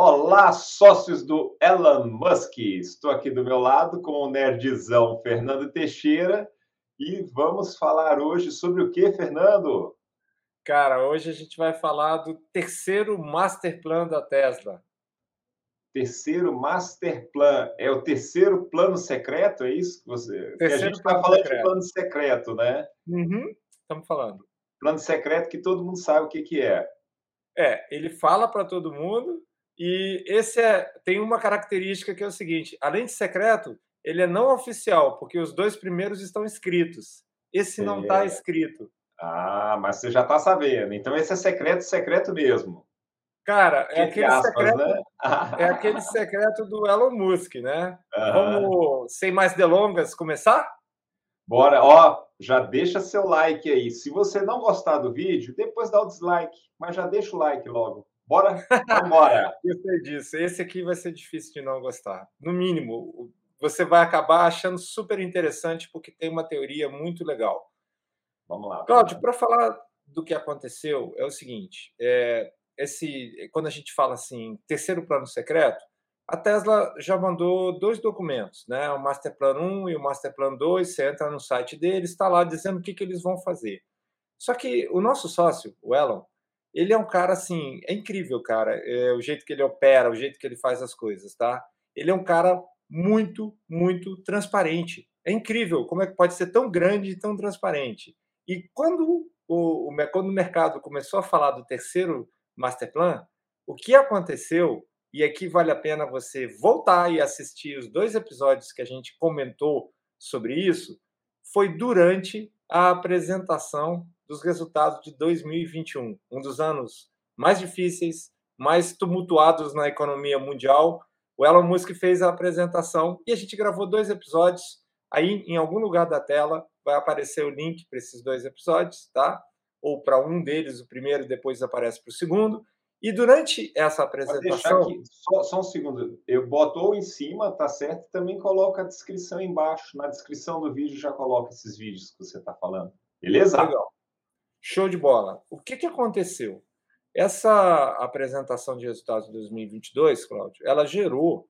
Olá, sócios do Elon Musk. Estou aqui do meu lado com o nerdzão Fernando Teixeira e vamos falar hoje sobre o que, Fernando? Cara, hoje a gente vai falar do terceiro master plan da Tesla. Terceiro master plan é o terceiro plano secreto, é isso que você? Terceiro a gente está falando secreto. de plano secreto, né? Uhum, estamos falando. Plano secreto que todo mundo sabe o que, que é. É, ele fala para todo mundo e esse é, tem uma característica que é o seguinte: além de secreto, ele é não oficial, porque os dois primeiros estão escritos. Esse não está é. escrito. Ah, mas você já está sabendo. Então esse é secreto, secreto mesmo. Cara, é aquele, aspas, secreto, né? é aquele secreto do Elon Musk, né? Uhum. Vamos, sem mais delongas, começar? Bora, ó, já deixa seu like aí. Se você não gostar do vídeo, depois dá o dislike, mas já deixa o like logo. Bora? Vambora! Gostei disso. Esse aqui vai ser difícil de não gostar. No mínimo, você vai acabar achando super interessante porque tem uma teoria muito legal. Vamos lá. Cláudio, para falar do que aconteceu, é o seguinte: é, esse, quando a gente fala assim, terceiro plano secreto, a Tesla já mandou dois documentos, né? o Master Plan 1 e o Master Plan 2. Você entra no site deles, está lá dizendo o que, que eles vão fazer. Só que o nosso sócio, o Elon, ele é um cara assim, é incrível, cara, é, o jeito que ele opera, o jeito que ele faz as coisas, tá? Ele é um cara muito, muito transparente. É incrível como é que pode ser tão grande e tão transparente. E quando o, o, quando o mercado começou a falar do terceiro master plan, o que aconteceu, e aqui vale a pena você voltar e assistir os dois episódios que a gente comentou sobre isso, foi durante a apresentação dos resultados de 2021, um dos anos mais difíceis, mais tumultuados na economia mundial. O Elon Musk fez a apresentação e a gente gravou dois episódios. Aí, em algum lugar da tela, vai aparecer o link para esses dois episódios, tá? Ou para um deles, o primeiro, depois aparece para o segundo. E durante essa apresentação. Aqui, só, só, um segundo. Eu boto ou em cima, tá certo? Também coloca a descrição embaixo. Na descrição do vídeo já coloca esses vídeos que você está falando. Beleza? Legal. Show de bola. O que, que aconteceu? Essa apresentação de resultados de 2022, Cláudio, ela gerou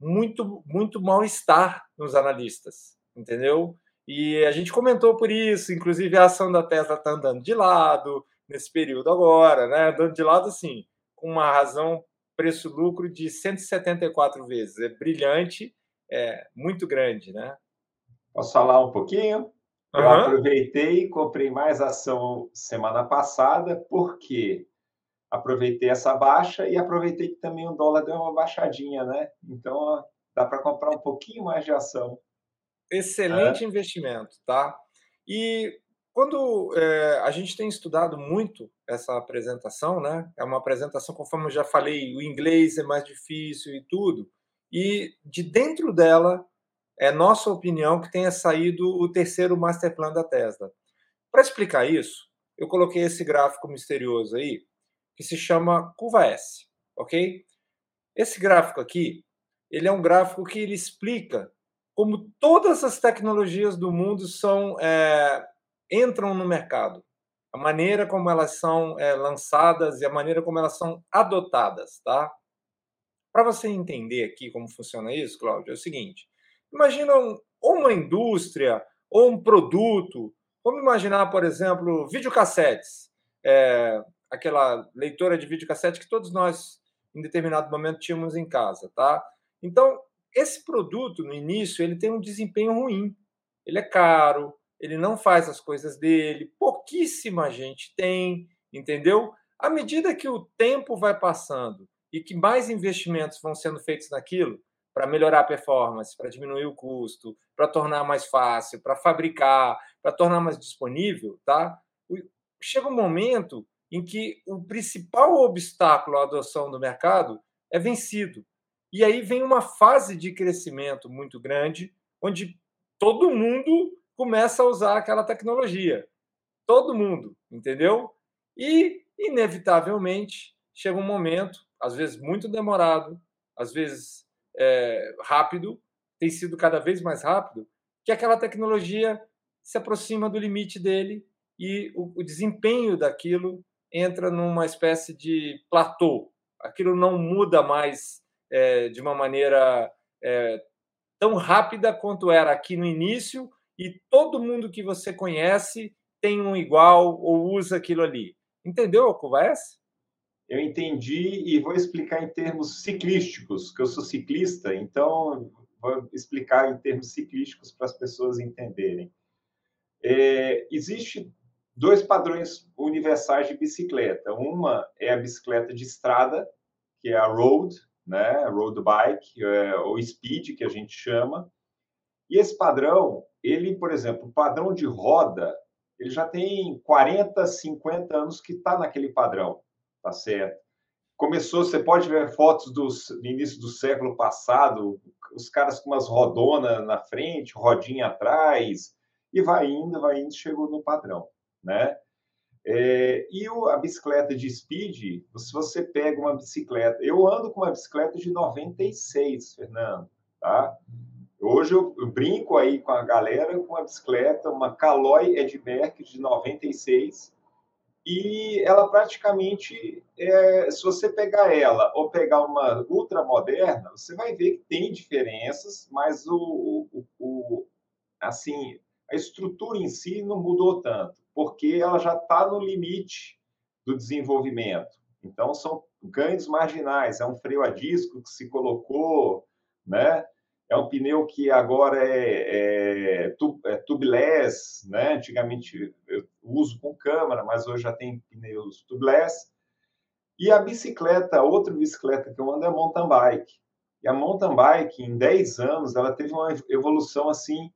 muito, muito mal-estar nos analistas, entendeu? E a gente comentou por isso, inclusive a ação da Tesla está andando de lado nesse período agora, né? Andando de lado, assim, com uma razão preço-lucro de 174 vezes. É brilhante, é muito grande, né? Posso falar um pouquinho? Eu uhum. aproveitei e comprei mais ação semana passada, porque aproveitei essa baixa e aproveitei que também o dólar deu uma baixadinha, né? Então dá para comprar um pouquinho mais de ação. Excelente é. investimento, tá? E quando é, a gente tem estudado muito essa apresentação, né? É uma apresentação, conforme eu já falei, o inglês é mais difícil e tudo. E de dentro dela é nossa opinião que tenha saído o terceiro master plan da Tesla. Para explicar isso, eu coloquei esse gráfico misterioso aí, que se chama curva S, ok? Esse gráfico aqui, ele é um gráfico que ele explica como todas as tecnologias do mundo são é, entram no mercado, a maneira como elas são é, lançadas e a maneira como elas são adotadas, tá? Para você entender aqui como funciona isso, Cláudio, é o seguinte: Imagina ou uma indústria ou um produto. Vamos imaginar, por exemplo, videocassetes. É, aquela leitora de videocassete que todos nós, em determinado momento, tínhamos em casa, tá? Então, esse produto, no início, ele tem um desempenho ruim. Ele é caro, ele não faz as coisas dele, pouquíssima gente tem, entendeu? À medida que o tempo vai passando e que mais investimentos vão sendo feitos naquilo, para melhorar a performance, para diminuir o custo, para tornar mais fácil, para fabricar, para tornar mais disponível, tá? Chega um momento em que o principal obstáculo à adoção do mercado é vencido. E aí vem uma fase de crescimento muito grande, onde todo mundo começa a usar aquela tecnologia. Todo mundo, entendeu? E, inevitavelmente, chega um momento, às vezes muito demorado, às vezes é, rápido, tem sido cada vez mais rápido, que aquela tecnologia se aproxima do limite dele e o, o desempenho daquilo entra numa espécie de platô, aquilo não muda mais é, de uma maneira é, tão rápida quanto era aqui no início e todo mundo que você conhece tem um igual ou usa aquilo ali. Entendeu a conversa? Eu entendi e vou explicar em termos ciclísticos, que eu sou ciclista, então vou explicar em termos ciclísticos para as pessoas entenderem. É, existe dois padrões universais de bicicleta. Uma é a bicicleta de estrada, que é a road, né, road bike, é, ou speed, que a gente chama. E esse padrão, ele, por exemplo, o padrão de roda, ele já tem 40, 50 anos que está naquele padrão, tá certo? Começou, você pode ver fotos do, do início do século passado, os caras com umas rodonas na frente, rodinha atrás, e vai indo, vai indo, chegou no padrão, né? É, e o, a bicicleta de speed, se você pega uma bicicleta, eu ando com uma bicicleta de 96, Fernando, tá? Hoje eu, eu brinco aí com a galera com uma bicicleta, uma Caloi Edberg de 96, e ela praticamente, é, se você pegar ela ou pegar uma ultra moderna, você vai ver que tem diferenças, mas o, o, o assim a estrutura em si não mudou tanto, porque ela já está no limite do desenvolvimento. Então são ganhos marginais, é um freio a disco que se colocou, né? É um pneu que agora é, é, é tubeless, né? Antigamente eu uso com câmara, mas hoje já tem pneus tubeless. E a bicicleta, outra bicicleta que eu ando é a mountain bike. E a mountain bike, em 10 anos, ela teve uma evolução assim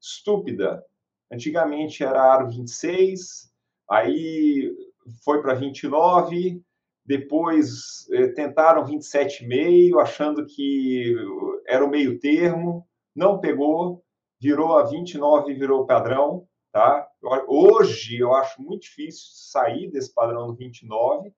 estúpida. Antigamente era aro 26, aí foi para 29, depois eh, tentaram 27,5, achando que era o meio termo, não pegou, virou a 29 e virou padrão, tá? Hoje eu acho muito difícil sair desse padrão do 29,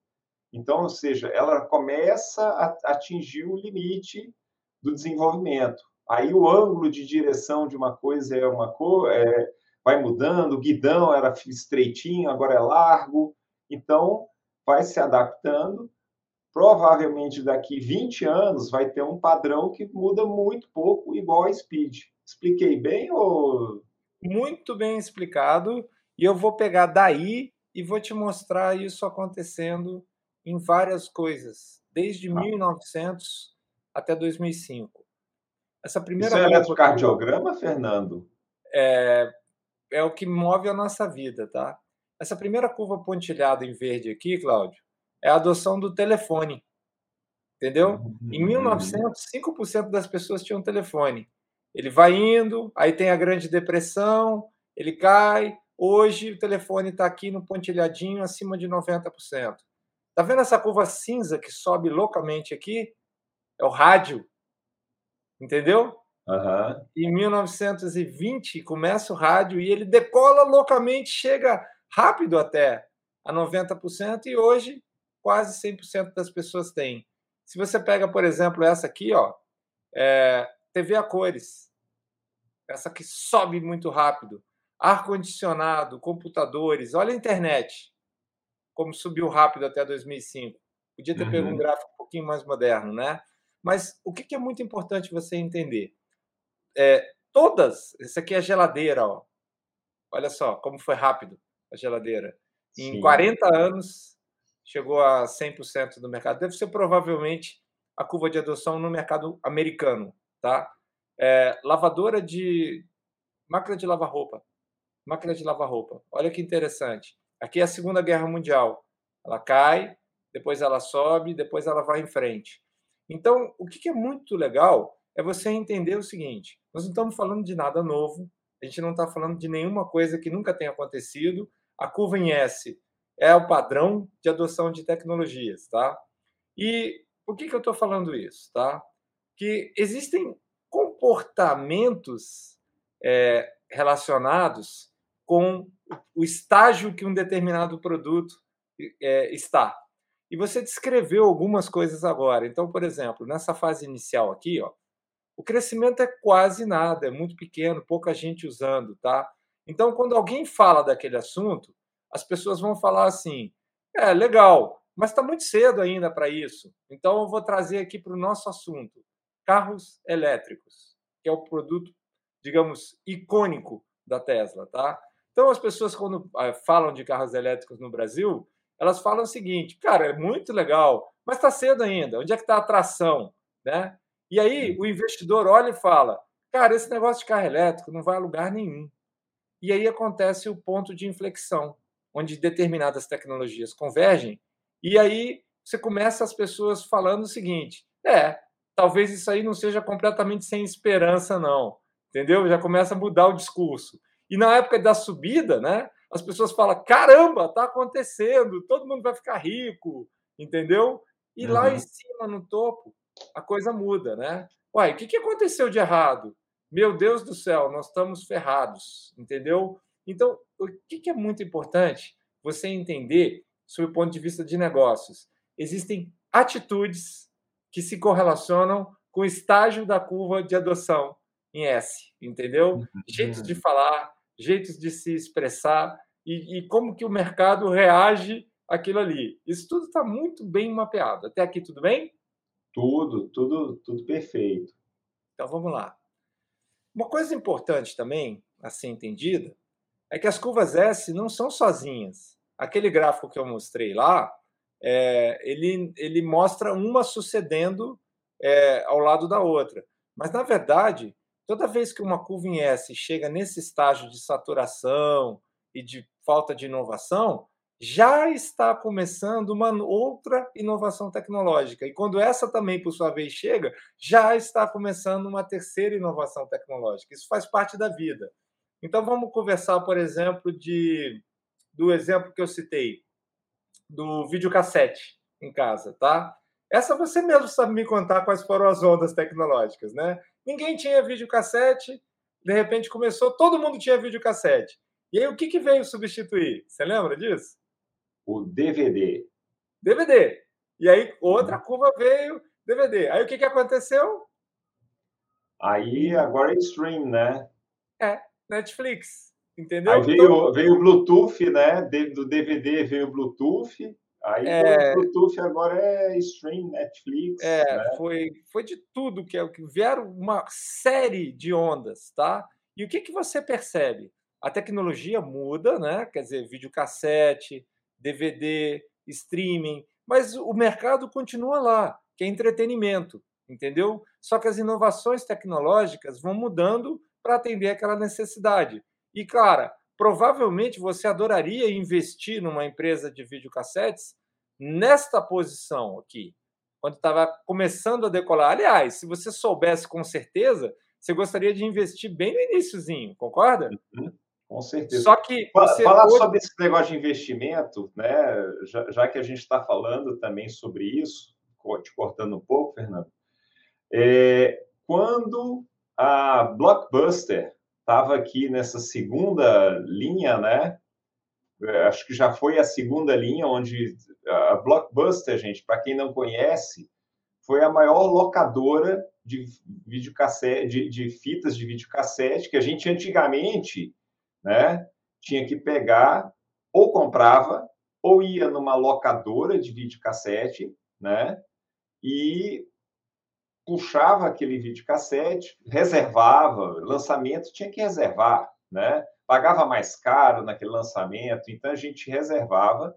então, ou seja, ela começa a atingir o limite do desenvolvimento. Aí o ângulo de direção de uma coisa é uma cor, é, vai mudando, o guidão era estreitinho, agora é largo, então vai se adaptando. Provavelmente daqui 20 anos vai ter um padrão que muda muito pouco, igual a Speed. Expliquei bem ou. Muito bem explicado. E eu vou pegar daí e vou te mostrar isso acontecendo em várias coisas, desde ah. 1900 até 2005. Essa primeira isso é eletrocardiograma, Fernando? É, é o que move a nossa vida, tá? Essa primeira curva pontilhada em verde aqui, Cláudio, é a adoção do telefone. Entendeu? Uhum. Em 1900, 5% das pessoas tinham telefone. Ele vai indo, aí tem a Grande Depressão, ele cai. Hoje o telefone está aqui no pontilhadinho acima de 90%. Tá vendo essa curva cinza que sobe loucamente aqui? É o rádio. Entendeu? Uhum. Em 1920 começa o rádio e ele decola loucamente, chega rápido até a 90% e hoje quase 100% das pessoas têm. Se você pega, por exemplo, essa aqui, ó, é, TV a cores, essa que sobe muito rápido, ar-condicionado, computadores, olha a internet, como subiu rápido até 2005. Podia ter uhum. pego um uhum. gráfico um pouquinho mais moderno, né? Mas o que é muito importante você entender? É, todas, isso aqui é a geladeira, ó. Olha só como foi rápido a geladeira. Em Sim. 40 anos chegou a 100% do mercado. Deve ser provavelmente a curva de adoção no mercado americano, tá? É, lavadora de máquina de lavar roupa, máquina de lavar roupa. Olha que interessante. Aqui é a Segunda Guerra Mundial. Ela cai, depois ela sobe, depois ela vai em frente. Então, o que é muito legal é você entender o seguinte: nós não estamos falando de nada novo, a gente não está falando de nenhuma coisa que nunca tenha acontecido. A curva em S é o padrão de adoção de tecnologias, tá? E por que, que eu estou falando isso, tá? Que existem comportamentos é, relacionados com o estágio que um determinado produto é, está. E você descreveu algumas coisas agora. Então, por exemplo, nessa fase inicial aqui, ó, o crescimento é quase nada, é muito pequeno, pouca gente usando, tá? Então, quando alguém fala daquele assunto, as pessoas vão falar assim: é legal, Mas está muito cedo ainda para isso. Então, eu vou trazer aqui para o nosso assunto: carros elétricos, que é o produto, digamos, icônico da Tesla, tá? Então, as pessoas, quando ah, falam de carros elétricos no Brasil, elas falam o seguinte: cara, é muito legal, mas está cedo ainda. Onde é que está a atração? Né? E aí, o investidor olha e fala: cara, esse negócio de carro elétrico não vai a lugar nenhum. E aí acontece o ponto de inflexão, onde determinadas tecnologias convergem, e aí você começa as pessoas falando o seguinte: é, talvez isso aí não seja completamente sem esperança, não. Entendeu? Já começa a mudar o discurso. E na época da subida, né, as pessoas falam: caramba, está acontecendo, todo mundo vai ficar rico, entendeu? E uhum. lá em cima, no topo, a coisa muda, né? Uai, o que, que aconteceu de errado? Meu Deus do céu, nós estamos ferrados, entendeu? Então, o que, é muito importante você entender, sob o ponto de vista de negócios? Existem atitudes que se correlacionam com o estágio da curva de adoção em S, entendeu? Uhum. Jeitos de falar, jeitos de se expressar e, e como que o mercado reage àquilo ali. Isso tudo está muito bem mapeado. Até aqui tudo bem? Tudo, tudo, tudo perfeito. Então vamos lá. Uma coisa importante também a ser entendida é que as curvas S não são sozinhas. Aquele gráfico que eu mostrei lá, é, ele, ele mostra uma sucedendo é, ao lado da outra. Mas, na verdade, toda vez que uma curva em S chega nesse estágio de saturação e de falta de inovação, já está começando uma outra inovação tecnológica. E quando essa também, por sua vez, chega, já está começando uma terceira inovação tecnológica. Isso faz parte da vida. Então vamos conversar, por exemplo, de do exemplo que eu citei, do videocassete em casa, tá? Essa você mesmo sabe me contar quais foram as ondas tecnológicas, né? Ninguém tinha videocassete, de repente começou, todo mundo tinha videocassete. E aí o que, que veio substituir? Você lembra disso? O DVD. DVD. E aí outra uhum. curva veio, DVD. Aí o que, que aconteceu? Aí agora é stream, né? É, Netflix. Entendeu? Aí veio, então... veio o Bluetooth, né? Do DVD veio o Bluetooth. Aí é... o Bluetooth agora é stream, Netflix. É, né? foi, foi de tudo que, é que vieram uma série de ondas, tá? E o que, que você percebe? A tecnologia muda, né? Quer dizer, videocassete, DVD, streaming, mas o mercado continua lá, que é entretenimento, entendeu? Só que as inovações tecnológicas vão mudando para atender aquela necessidade. E, cara, provavelmente você adoraria investir numa empresa de videocassetes nesta posição aqui, quando estava começando a decolar. Aliás, se você soubesse com certeza, você gostaria de investir bem no iníciozinho, concorda? Uhum. Com certeza. Só que você falar sobre esse negócio de investimento, né? Já, já que a gente está falando também sobre isso, te cortando um pouco, Fernando. É, quando a Blockbuster estava aqui nessa segunda linha, né? É, acho que já foi a segunda linha onde a Blockbuster, gente, para quem não conhece, foi a maior locadora de videocassete, de, de fitas de videocassete que a gente antigamente né? Tinha que pegar, ou comprava, ou ia numa locadora de videocassete, né? E puxava aquele videocassete, reservava, lançamento tinha que reservar, né? Pagava mais caro naquele lançamento, então a gente reservava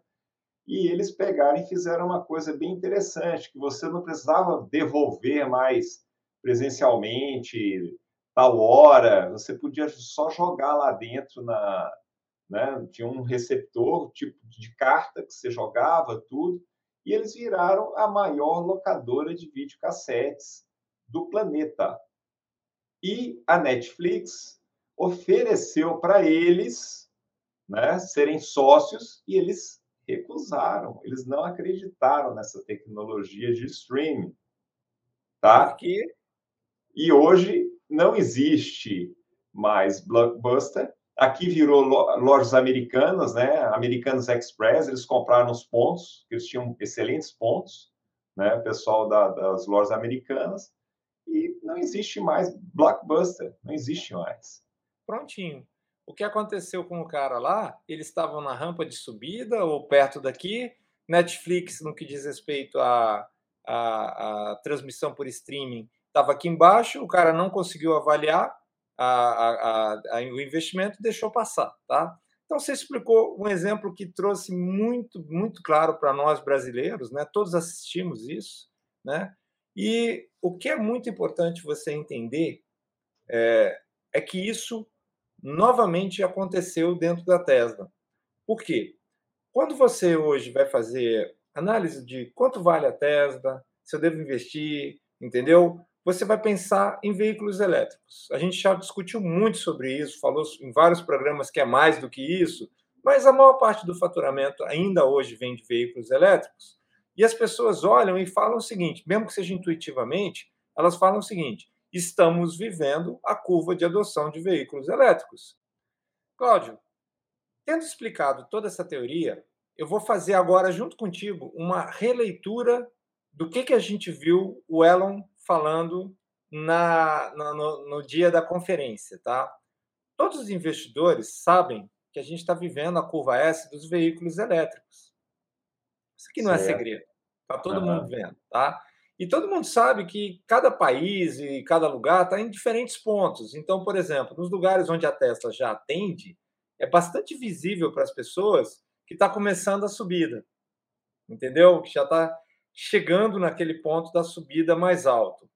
e eles pegaram e fizeram uma coisa bem interessante, que você não precisava devolver mais presencialmente, tal hora, você podia só jogar lá dentro na, né? Tinha um receptor tipo de carta que você jogava tudo, e eles viraram a maior locadora de videocassetes do planeta. E a Netflix ofereceu para eles, né, serem sócios e eles recusaram, eles não acreditaram nessa tecnologia de streaming, tá? E hoje não existe mais Blockbuster. Aqui virou lojas americanas, né? Americanos Express, eles compraram os pontos, eles tinham excelentes pontos, né? O pessoal da, das lojas americanas. E não existe mais Blockbuster, não existe mais. Prontinho. O que aconteceu com o cara lá? Eles estavam na rampa de subida ou perto daqui, Netflix, no que diz respeito à, à, à transmissão por streaming, estava aqui embaixo, o cara não conseguiu avaliar a, a, a, o investimento deixou passar. Tá? Então, você explicou um exemplo que trouxe muito, muito claro para nós brasileiros, né? todos assistimos isso, né? e o que é muito importante você entender é, é que isso novamente aconteceu dentro da Tesla. Por quê? Quando você hoje vai fazer análise de quanto vale a Tesla, se eu devo investir, entendeu? Você vai pensar em veículos elétricos. A gente já discutiu muito sobre isso, falou em vários programas que é mais do que isso, mas a maior parte do faturamento ainda hoje vem de veículos elétricos. E as pessoas olham e falam o seguinte, mesmo que seja intuitivamente, elas falam o seguinte: estamos vivendo a curva de adoção de veículos elétricos. Cláudio, tendo explicado toda essa teoria, eu vou fazer agora, junto contigo, uma releitura do que, que a gente viu o Elon falando na, no, no dia da conferência. Tá? Todos os investidores sabem que a gente está vivendo a curva S dos veículos elétricos. Isso aqui não é certo. é segredo. Está todo uhum. mundo vendo. Tá? E todo mundo sabe que cada país e cada lugar está em diferentes pontos. Então, por exemplo, nos lugares onde a Tesla já atende, é bastante visível para as pessoas que está começando a subida. Entendeu? Que já está chegando naquele ponto da subida mais alto. O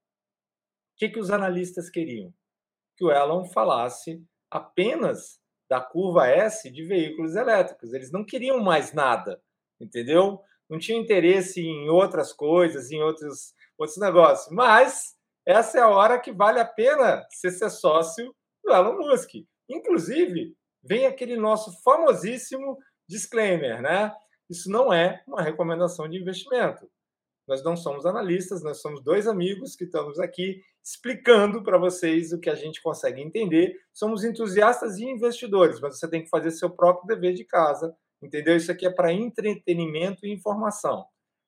que, que os analistas queriam? Que o Elon falasse apenas da curva S de veículos elétricos. Eles não queriam mais nada, entendeu? não tinha interesse em outras coisas, em outros, outros negócios. Mas essa é a hora que vale a pena você ser sócio do Elon Musk. Inclusive, vem aquele nosso famosíssimo disclaimer, né? Isso não é uma recomendação de investimento. Nós não somos analistas, nós somos dois amigos que estamos aqui explicando para vocês o que a gente consegue entender. Somos entusiastas e investidores, mas você tem que fazer seu próprio dever de casa Entendeu? Isso aqui é para entretenimento e informação.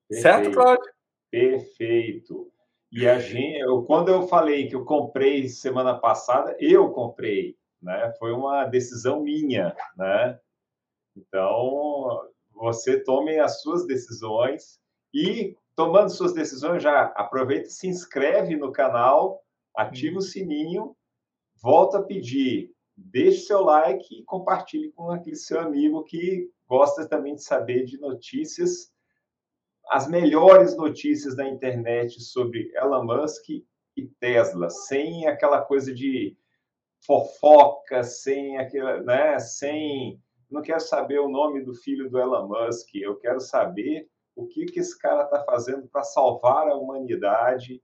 Perfeito. Certo, Cláudio? Perfeito. E a gente, eu, quando eu falei que eu comprei semana passada, eu comprei, né? Foi uma decisão minha, né? Então, você tome as suas decisões e tomando suas decisões já aproveita e se inscreve no canal, ativa o uhum. sininho, volta a pedir, deixe seu like e compartilhe com aquele seu amigo que gosta também de saber de notícias, as melhores notícias da internet sobre Elon Musk e Tesla, sem aquela coisa de fofoca, sem aquela, né, sem não quero saber o nome do filho do Elon Musk, eu quero saber o que que esse cara está fazendo para salvar a humanidade,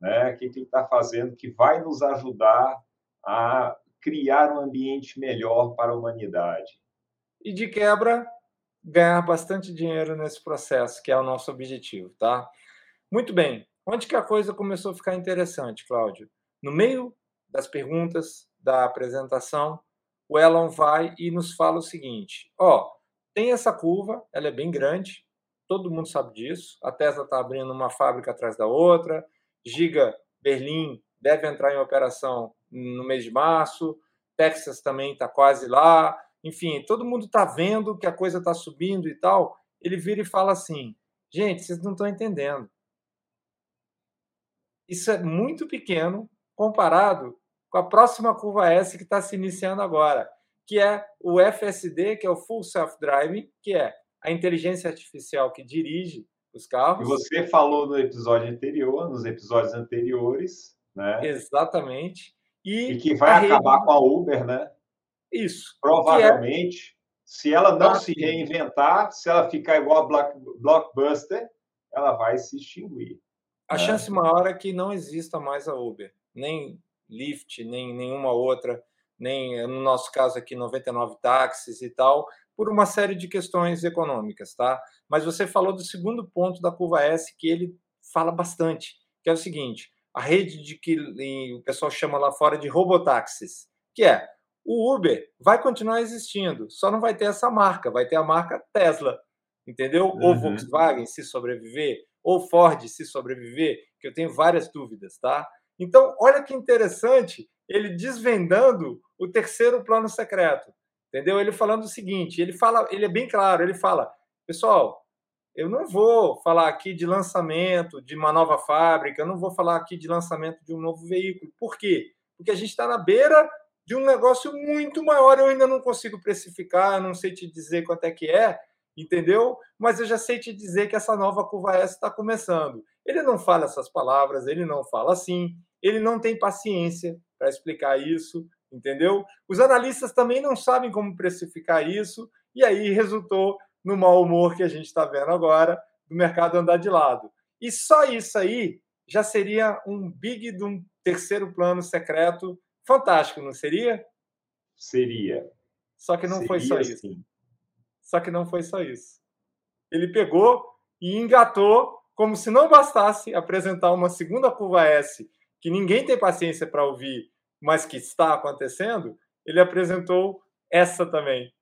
né? O que, que ele está fazendo que vai nos ajudar a criar um ambiente melhor para a humanidade e de quebra ganhar bastante dinheiro nesse processo, que é o nosso objetivo, tá? Muito bem. Onde que a coisa começou a ficar interessante, Cláudio? No meio das perguntas da apresentação, o Elon vai e nos fala o seguinte: ó, tem essa curva, ela é bem grande, todo mundo sabe disso. A Tesla está abrindo uma fábrica atrás da outra. Giga Berlim deve entrar em operação no mês de março. Texas também está quase lá enfim, todo mundo está vendo que a coisa está subindo e tal, ele vira e fala assim: gente, vocês não estão entendendo. Isso é muito pequeno comparado com a próxima curva S que está se iniciando agora, que é o FSD, que é o Full Self Driving, que é a inteligência artificial que dirige os carros. E você falou no episódio anterior, nos episódios anteriores, né? Exatamente. E, e que vai acabar rede... com a Uber, né? Isso. Provavelmente, é... se ela não se reinventar, se ela ficar igual a Black, Blockbuster, ela vai se extinguir. A né? chance maior é que não exista mais a Uber, nem Lyft, nem nenhuma outra, nem no nosso caso aqui 99 táxis e tal, por uma série de questões econômicas, tá? Mas você falou do segundo ponto da curva S que ele fala bastante, que é o seguinte: a rede de que o pessoal chama lá fora de robotáxis, que é o Uber vai continuar existindo, só não vai ter essa marca, vai ter a marca Tesla, entendeu? Uhum. Ou Volkswagen se sobreviver, ou Ford se sobreviver, que eu tenho várias dúvidas, tá? Então, olha que interessante ele desvendando o terceiro plano secreto, entendeu? Ele falando o seguinte, ele fala, ele é bem claro, ele fala, pessoal, eu não vou falar aqui de lançamento de uma nova fábrica, eu não vou falar aqui de lançamento de um novo veículo. Por quê? Porque a gente está na beira de um negócio muito maior. Eu ainda não consigo precificar, não sei te dizer quanto é que é, entendeu? Mas eu já sei te dizer que essa nova curva S está começando. Ele não fala essas palavras, ele não fala assim, ele não tem paciência para explicar isso, entendeu? Os analistas também não sabem como precificar isso, e aí resultou no mau humor que a gente está vendo agora do mercado andar de lado. E só isso aí já seria um big de um terceiro plano secreto fantástico, não seria? Seria. Só que não seria foi só isso. Sim. Só que não foi só isso. Ele pegou e engatou, como se não bastasse apresentar uma segunda curva S, que ninguém tem paciência para ouvir, mas que está acontecendo, ele apresentou essa também.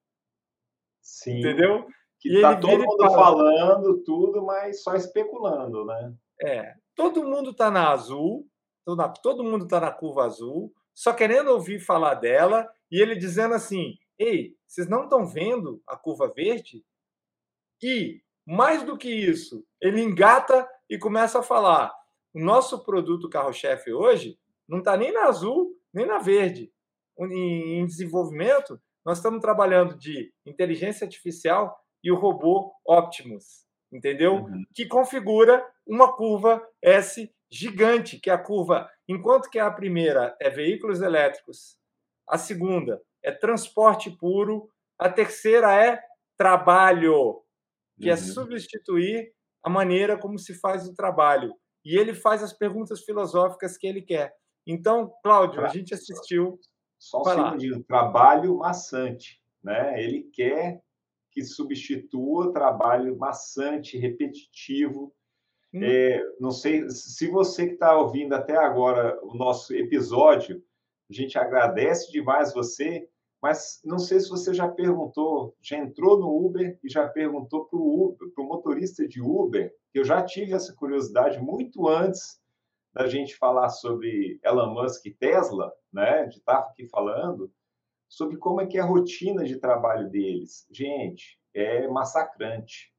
Sim. Entendeu? Que está todo mundo fala, falando tudo, mas só especulando, né? É. Todo mundo está na azul, todo mundo está na curva azul, só querendo ouvir falar dela, e ele dizendo assim: Ei, vocês não estão vendo a curva verde? E, mais do que isso, ele engata e começa a falar: o nosso produto carro-chefe hoje não está nem na azul, nem na verde. Em desenvolvimento, nós estamos trabalhando de inteligência artificial e o robô Optimus, entendeu? Uhum. Que configura uma curva S gigante, que é a curva, enquanto que a primeira é veículos elétricos, a segunda é transporte puro, a terceira é trabalho, que é uhum. é substituir a maneira como se faz o trabalho. E ele faz as perguntas filosóficas que ele quer. Então, Cláudio, a gente assistiu. Só um segundinho, trabalho maçante. Né? Ele quer que substitua trabalho maçante, repetitivo. Hum. É, não sei se você que está ouvindo até agora o nosso episódio, a gente agradece demais você, mas não sei se você já perguntou, já entrou no Uber e já perguntou para o motorista de Uber, que eu já tive essa curiosidade muito antes da gente falar sobre Elon Musk e Tesla, né, de estar aqui falando, sobre como é que é a rotina de trabalho deles. Gente, é massacrante.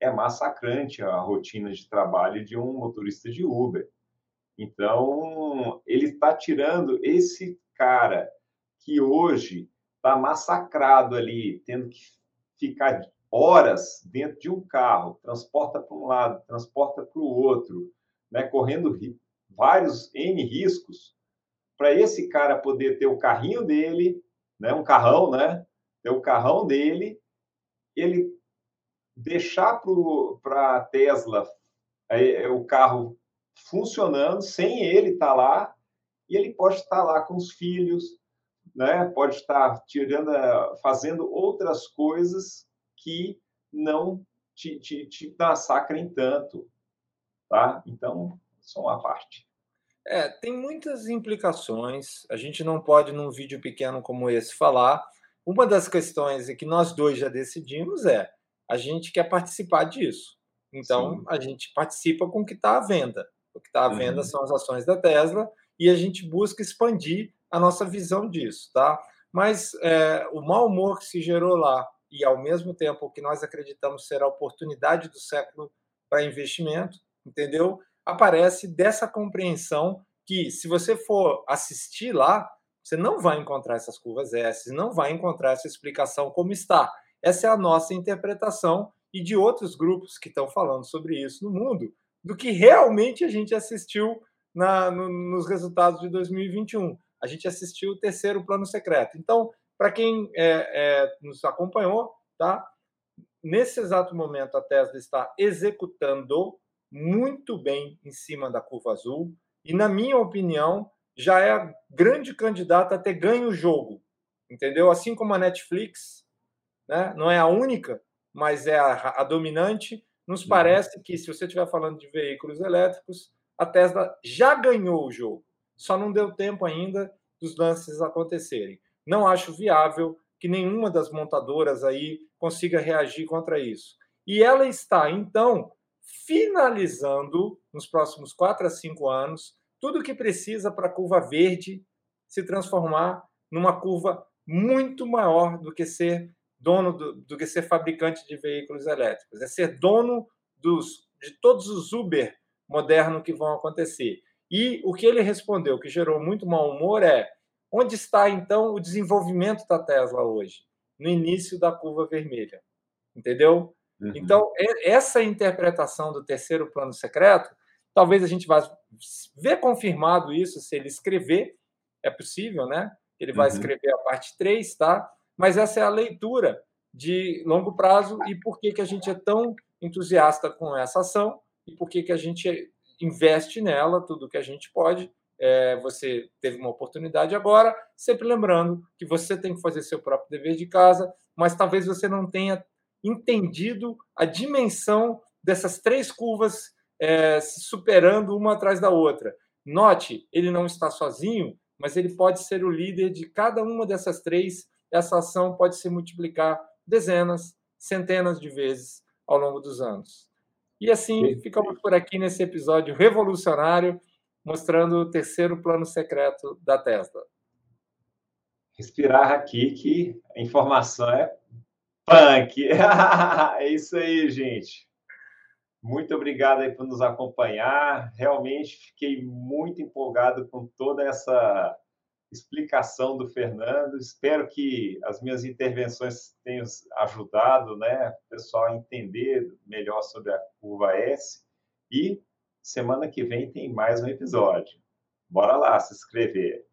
É massacrante a rotina de trabalho de um motorista de Uber. Então, ele está tirando esse cara que hoje está massacrado ali, tendo que ficar horas dentro de um carro, transporta para um lado, transporta para o outro, né, correndo vários N riscos, para esse cara poder ter o carrinho dele, né, um carrão, né? Ter o carrão dele, ele deixar para a Tesla é, é, o carro funcionando sem ele estar tá lá, e ele pode estar lá com os filhos, né? Pode estar tirando, fazendo outras coisas que não te, te, te massacrem tanto, tá? Então, só uma parte. É, tem muitas implicações. A gente não pode, num vídeo pequeno como esse, falar. Uma das questões é que nós dois já decidimos é a gente quer participar disso. Então, Sim. a gente participa com o que está à venda. O que está à venda uhum. são as ações da Tesla e a gente busca expandir a nossa visão disso, tá? Mas é, o mau humor que se gerou lá e, ao mesmo tempo, o que nós acreditamos ser a oportunidade do século para investimento, entendeu? Aparece dessa compreensão que, se você for assistir lá, você não vai encontrar essas curvas S, não vai encontrar essa explicação como está. Essa é a nossa interpretação e de outros grupos que estão falando sobre isso no mundo, do que realmente a gente assistiu na, no, nos resultados de 2021. A gente assistiu o terceiro plano secreto. Então, para quem é, é, nos acompanhou, tá? Nesse exato momento, a Tesla está executando muito bem em cima da curva azul e, na minha opinião, já é a grande candidata a ter ganho o jogo, entendeu? Assim como a Netflix, né? não é a única, mas é a, a dominante. Nos uhum. parece que, se você estiver falando de veículos elétricos, a Tesla já ganhou o jogo, só não deu tempo ainda dos lances acontecerem. Não acho viável que nenhuma das montadoras aí consiga reagir contra isso. E ela está, então, finalizando nos próximos quatro a cinco anos tudo o que precisa para a curva verde se transformar numa curva muito maior do que ser dono do, do que ser fabricante de veículos elétricos, é ser dono dos, de todos os Uber modernos que vão acontecer. E o que ele respondeu, que gerou muito mau humor, é onde está então o desenvolvimento da Tesla hoje? No início da curva vermelha. Entendeu? Uhum. Então, essa interpretação do terceiro plano secreto, talvez a gente vá ver confirmado isso se ele escrever, é possível, né? Ele vai uhum. escrever a parte 3, tá? Mas essa é a leitura de longo prazo e por que, que a gente é tão entusiasta com essa ação e por que, que a gente investe nela tudo que a gente pode. É, você teve uma oportunidade agora, sempre lembrando que você tem que fazer seu próprio dever de casa, mas talvez você não tenha entendido a dimensão dessas três curvas é, se superando uma atrás da outra. Note, ele não está sozinho, mas ele pode ser o líder de cada uma dessas três. Essa ação pode se multiplicar dezenas, centenas de vezes ao longo dos anos. E assim ficamos por aqui nesse episódio revolucionário, mostrando o terceiro plano secreto da Tesla. Respirar aqui que a informação é punk. é isso aí, gente. Muito obrigado aí por nos acompanhar. Realmente fiquei muito empolgado com toda essa explicação do Fernando. Espero que as minhas intervenções tenham ajudado né, o pessoal a entender melhor sobre a curva S. E semana que vem tem mais um episódio. Bora lá se inscrever.